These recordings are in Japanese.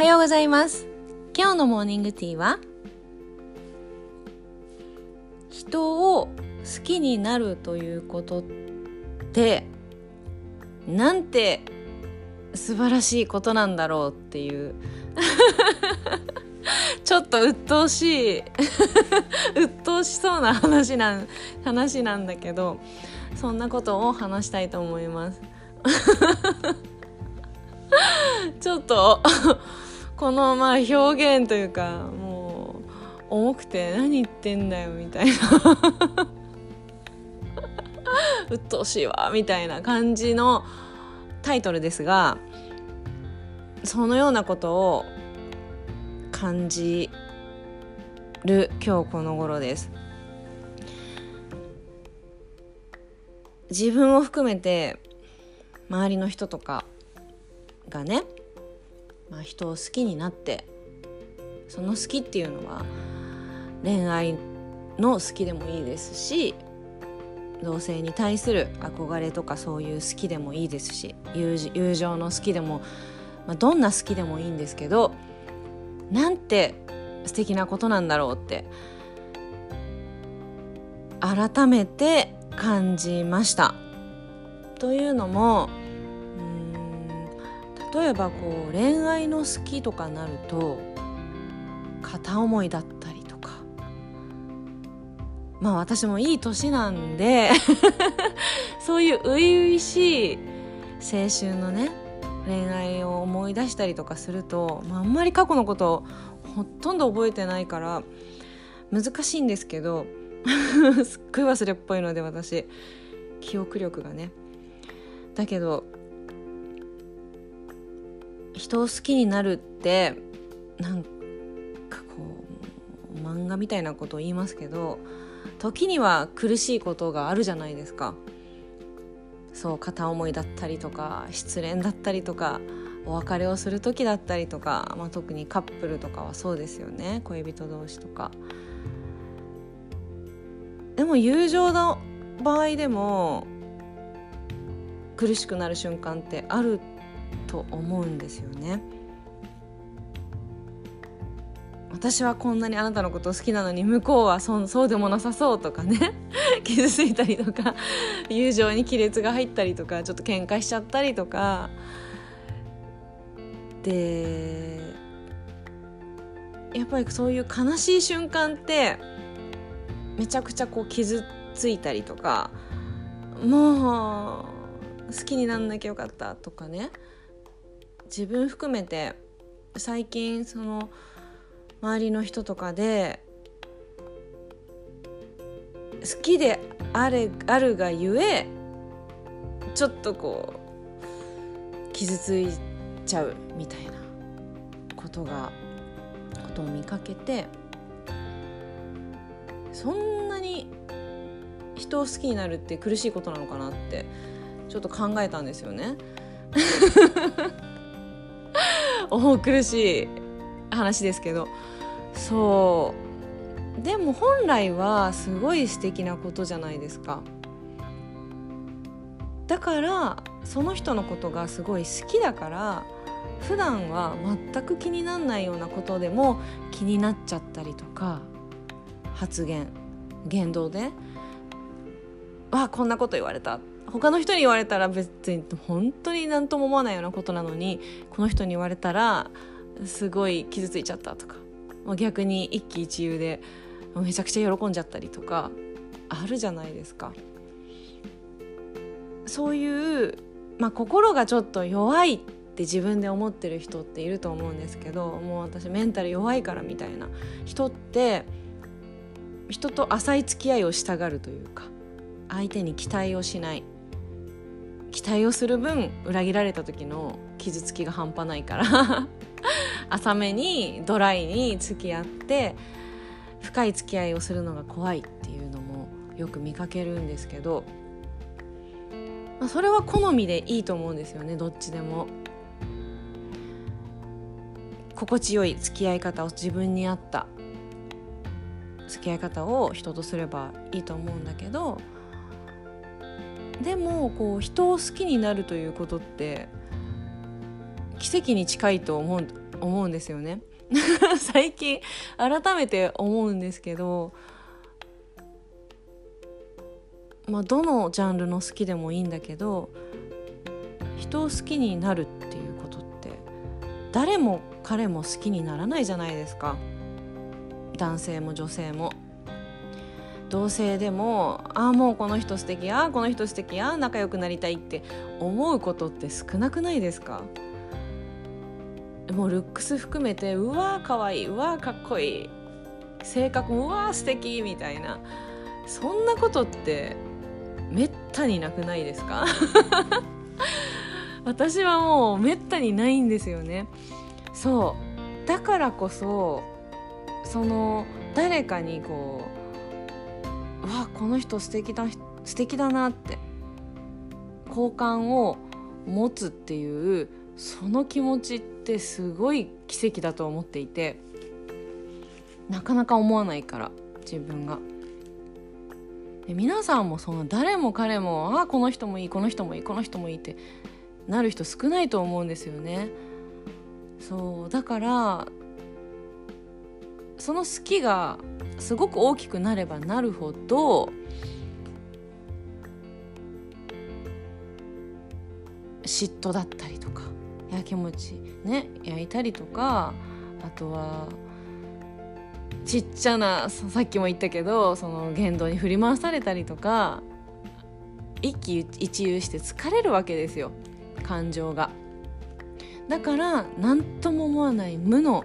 はようございます。今日のモーニングティーは人を好きになるということってなんて素晴らしいことなんだろうっていう ちょっと鬱陶しい 鬱陶しそうな話なん話なんだけどそんなことを話したいと思います。ちょっとこのまあ表現というかもう重くて何言ってんだよみたいな。鬱陶しいわみたいな感じのタイトルですがそのようなことを感じる今日この頃です。自分を含めて周りの人とかがね、まあ、人を好きになってその好きっていうのは恋愛の好きでもいいですし同性に対する憧れとかそういう好きでもいいですし友情の好きでも、まあ、どんな好きでもいいんですけどなんて素敵なことなんだろうって改めて感じました。というのも例えばこう恋愛の好きとかなると片思いだったりとか。まあ私もいい年なんで そういう初々しい青春のね恋愛を思い出したりとかすると、まあ、あんまり過去のことほとんど覚えてないから難しいんですけど すっごい忘れっぽいので私。記憶力がね。だけど人を好きになるってなんかこう漫画みたいなことを言いますけど時には苦しいことがあるじゃないですか。そう片思いだったりとか失恋だったりとかお別れをする時だったりとか、まあ、特にカップルとかはそうですよね。恋人同士とか。でも友情の場合でも苦しくなる瞬間ってあると思うんですよね。私はこんなにあなたのこと好きなのに向こうはそそうでもなさそうとかね。傷ついたりとか友情に亀裂が入ったりとかちょっと喧嘩しちゃったりとか。でやっぱりそういう悲しい瞬間ってめちゃくちゃこう傷ついたりとかもう好きになんなきゃよかったとかね。自分含めて最近その周りの人とかで好きであれあるがゆえちょっとこう傷ついちゃうみたいなことがことを見かけてそんなに人を好きになるって苦しいことなのかなってちょっと考えたんですよね。重苦しい話ですけど。そう。でも本来はすごい素敵なことじゃないですか。だからその人のことがすごい好きだから普段は全く気にならないようなことでも気になっちゃったりとか発言言動で「わあこんなこと言われた」他の人に言われたら別に本当に何とも思わないようなことなのにこの人に言われたらすごい傷ついちゃったとか逆に一喜一憂でめちゃくちゃ喜んじゃったりとかあるじゃないですか。そういう、まあ、心がちょっと弱いって自分で思ってる人っていると思うんですけどもう私メンタル弱いからみたいな人って人と浅い付き合いをしたがるというか相手に期待をしない期待をする分裏切られた時の傷つきが半端ないから 浅めにドライに付き合って深い付き合いをするのが怖いっていうのもよく見かけるんですけど、まあ、それは好みでいいと思うんですよねどっちでも。心地よい付き合い方を自分に合った付き合い方を人とすればいいと思うんだけどでもこう人を好きになるということって奇跡に近いと思う思うんですよね。最近改めて思うんですけどまあどのジャンルの好きでもいいんだけど人を好きになるっていうことって誰も彼も好きにならないじゃないですか。男性も女性も。同性でもああもうこの人素敵ああこの人素敵ああ仲良くなりたいって思うことって少なくないですか？もうルックス含めてうわーかわいいうわーかっこいい性格うわー素敵みたいな。そんなことってめったになくないですか？私はもうめったにないんですよね。そう。だからこそその誰かにこうわこの人素敵だ素敵だなって好感を持つっていうその気持ちってすごい奇跡だと思っていてなかなか思わないから自分が。で皆さんもその誰も彼もああこの人もいいこの人もいいこの人もいいってなる人少ないと思うんですよね。そうだからその好きがすごく大きくなればなるほど嫉妬だったりとかやきもちね焼いたりとかあとはちっちゃなさっきも言ったけどその言動に振り回されたりとか一喜一憂して疲れるわけですよ感情が。だから何とも思わない無の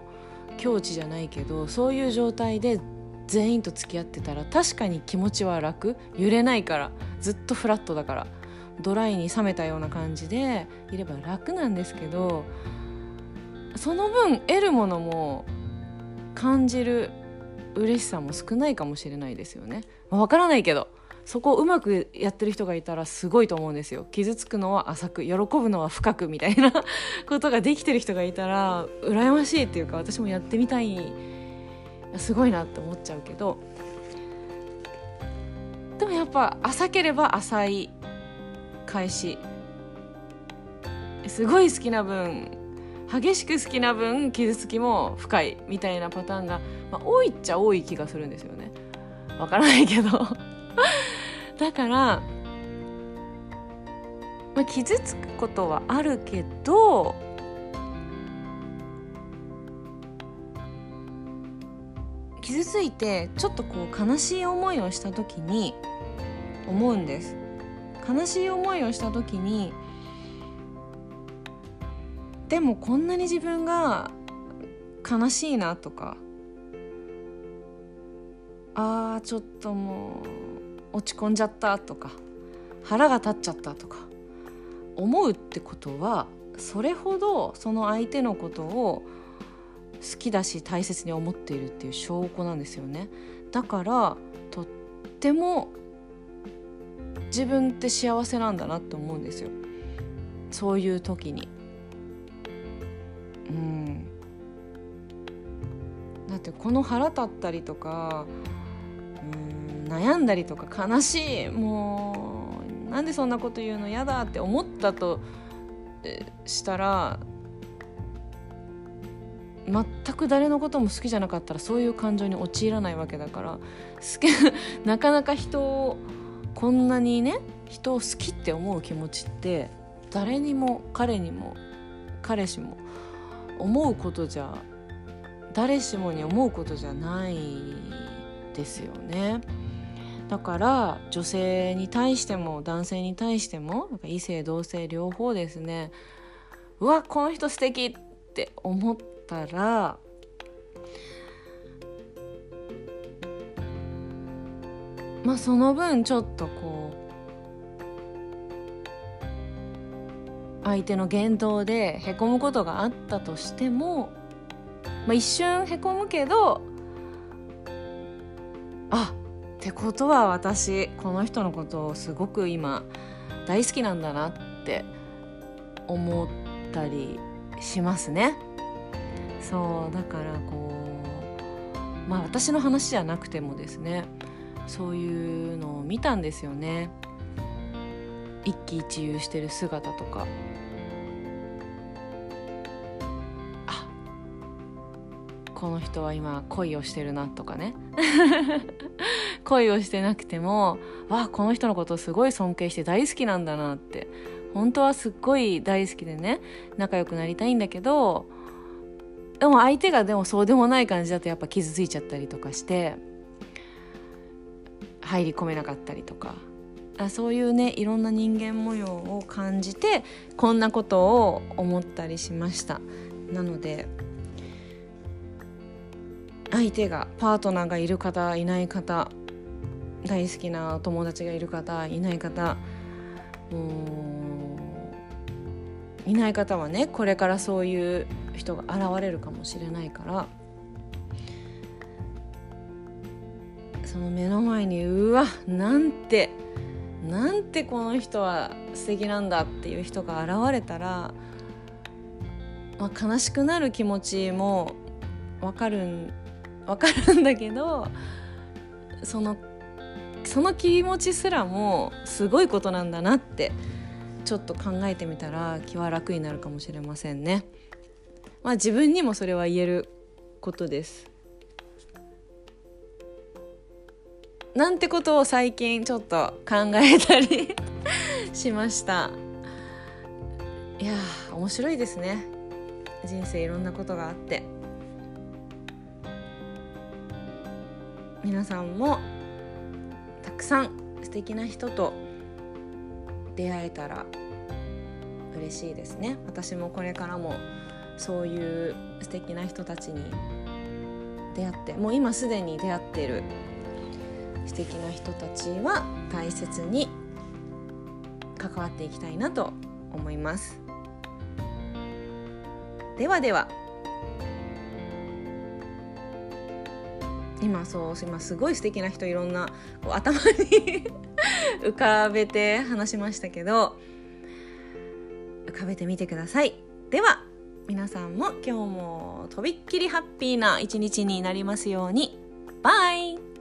境地じゃないけどそういう状態で全員と付き合ってたら確かに気持ちは楽。揺れないから。ずっとフラットだから。ドライに冷めたような感じでいれば楽なんですけどその分得るものも感じる嬉しさも少ないかもしれないですよね。わからないけど。そこをうまくやってる人がいたらすごいと思うんですよ。傷つくのは浅く喜ぶのは深くみたいなことができてる人がいたら羨ましいっていうか私もやってみたい。すごいなって思っちゃうけど。でもやっぱ浅ければ浅い返し。すごい好きな分激しく好きな分傷つきも深いみたいなパターンが、まあ、多いっちゃ多い気がするんですよね。わからないけど。だから、まあ、傷つくことはあるけど傷ついてちょっとこう悲しい思いをした時に思うんです。悲しい思いをした時にでもこんなに自分が悲しいなとかあーちょっともう落ち込んじゃったとか腹が立っちゃったとか思うってことはそれほどその相手のことを好きだし大切に思っているっていう証拠なんですよね。だからとっても自分って幸せなんだなって思うんですよ。そういう時に。うん。だってこの腹立ったりとか悩んだりとか悲しいもうなんでそんなこと言うの嫌だって思ったとしたら全く誰のことも好きじゃなかったらそういう感情に陥らないわけだから好き なかなか人をこんなにね人を好きって思う気持ちって誰にも彼にも彼氏も思うことじゃ誰しもに思うことじゃないですよね。だから女性に対しても男性に対しても異性同性両方ですね。うわこの人素敵って思ったらまあその分ちょっとこう相手の言動でへこむことがあったとしても、まあ、一瞬へこむけどってことは私この人のことをすごく今大好きなんだなって思ったりしますね。そうだからこうまあ私の話じゃなくてもですねそういうのを見たんですよね一喜一憂してる姿とかこの人は今恋をしてるなとかね。恋をしてなくてもわこの人のことすごい尊敬して大好きなんだなって。本当はすっごい大好きでね仲良くなりたいんだけどでも相手がでもそうでもない感じだとやっぱ傷ついちゃったりとかして入り込めなかったりとか。あそういうねいろんな人間模様を感じてこんなことを思ったりしました。なので相手がパートナーがいる方いない方大好きな友達がいる方いない方いない方はねこれからそういう人が現れるかもしれないからその目の前にうわなんてなんてこの人は素敵なんだっていう人が現れたら、まあ、悲しくなる気持ちも分かるん分かるんだけどそのその気持ちすらもすごいことなんだなってちょっと考えてみたら気は楽になるかもしれませんね。まあ自分にもそれは言えることです。なんてことを最近ちょっと考えたり しましたいや面白いですね人生いろんなことがあって皆さんもたくさん素敵な人と出会えたら嬉しいですね。私もこれからもそういう素敵な人たちに出会ってもう今すでに出会っている素敵な人たちは大切に関わっていきたいなと思います。ではでは。今そう今すごい素敵な人いろんな頭に 浮かべて話しましたけど浮かべてみてください。では皆さんも今日もとびっきりハッピーな一日になりますように。バイ。